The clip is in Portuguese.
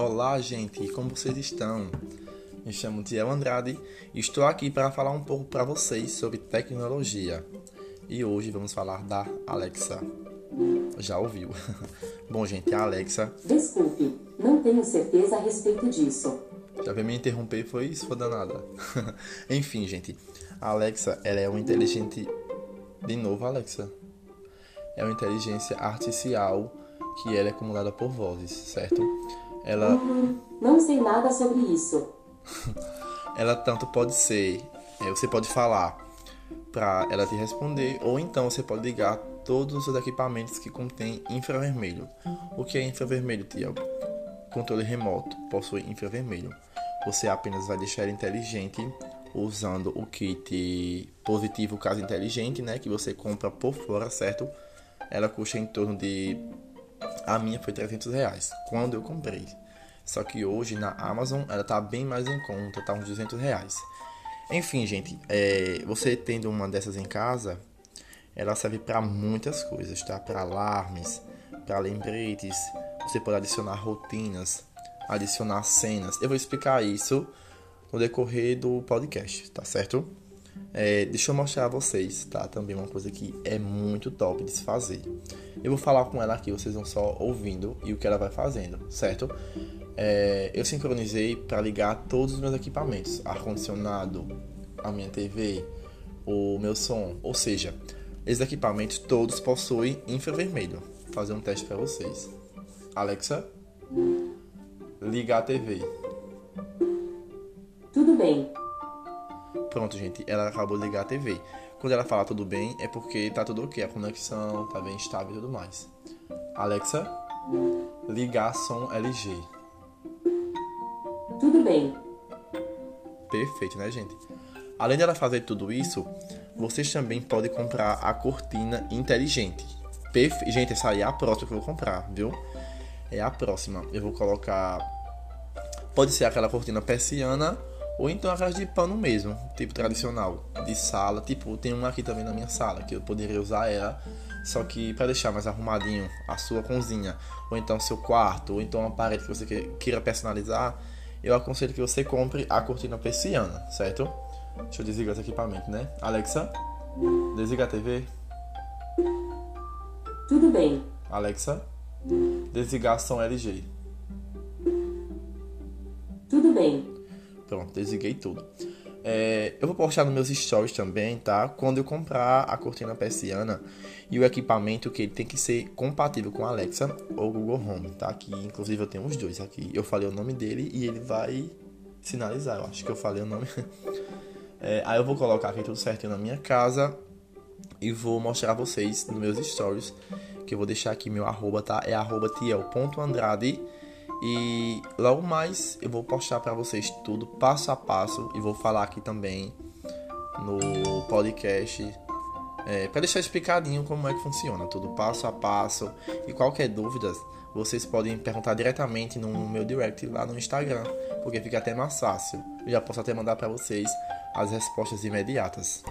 Olá, gente, como vocês estão? Me chamo Tiel Andrade e estou aqui para falar um pouco para vocês sobre tecnologia. E hoje vamos falar da Alexa. Já ouviu? Bom, gente, a Alexa. Desculpe, não tenho certeza a respeito disso. Já veio me interromper, foi isso, foi danada. Enfim, gente, a Alexa, ela é uma inteligente. De novo, Alexa. É uma inteligência artificial que ela é acumulada por vozes, certo? Ela. Uhum, não sei nada sobre isso. ela tanto pode ser. É, você pode falar para ela te responder, ou então você pode ligar todos os seus equipamentos que contêm infravermelho. O que é infravermelho, Tiago? Controle remoto possui infravermelho. Você apenas vai deixar ele inteligente usando o kit positivo caso inteligente, né, que você compra por fora, certo? Ela custa em torno de a minha foi 300 reais quando eu comprei. Só que hoje na Amazon ela tá bem mais em conta, tá uns 200 reais. Enfim, gente, é, você tendo uma dessas em casa, ela serve para muitas coisas, tá? Para alarmes, para lembretes, você pode adicionar rotinas, adicionar cenas. Eu vou explicar isso no decorrer do podcast, tá certo? É, deixa eu mostrar a vocês, tá? Também uma coisa que é muito top de se fazer. Eu vou falar com ela aqui, vocês vão só ouvindo e o que ela vai fazendo, certo? É, eu sincronizei para ligar todos os meus equipamentos, ar-condicionado, a minha TV, o meu som, ou seja, esses equipamentos todos possuem infravermelho. Vou fazer um teste para vocês. Alexa, liga a TV. Tudo bem. Pronto, gente, ela acabou de ligar a TV. Quando ela fala tudo bem, é porque tá tudo ok, a conexão tá bem estável e tudo mais. Alexa, ligar som LG. Tudo bem. Perfeito, né, gente? Além dela fazer tudo isso, vocês também podem comprar a cortina inteligente. Perfe... Gente, essa aí é a próxima que eu vou comprar, viu? É a próxima. Eu vou colocar. Pode ser aquela cortina persiana ou então aquelas de pano mesmo, tipo tradicional, de sala. Tipo, tem uma aqui também na minha sala, que eu poderia usar ela, só que para deixar mais arrumadinho a sua cozinha, ou então seu quarto, ou então uma parede que você queira personalizar, eu aconselho que você compre a cortina persiana, certo? Deixa eu desligar esse equipamento, né? Alexa, desliga a TV. Tudo bem. Alexa, desligar som LG. Tudo bem. Pronto, desliguei tudo. É, eu vou postar nos meus stories também, tá? Quando eu comprar a cortina persiana e o equipamento que ele tem que ser compatível com a Alexa ou Google Home, tá? Que inclusive eu tenho os dois aqui. Eu falei o nome dele e ele vai sinalizar. Eu acho que eu falei o nome. É, aí eu vou colocar aqui tudo certinho na minha casa e vou mostrar a vocês nos meus stories. Que eu vou deixar aqui meu arroba, tá? É arroba tiel.andrade. E logo mais eu vou postar para vocês tudo passo a passo e vou falar aqui também no podcast é, para deixar explicadinho como é que funciona, tudo passo a passo. E qualquer dúvida, vocês podem perguntar diretamente no meu direct lá no Instagram, porque fica até mais fácil. Eu já posso até mandar para vocês as respostas imediatas.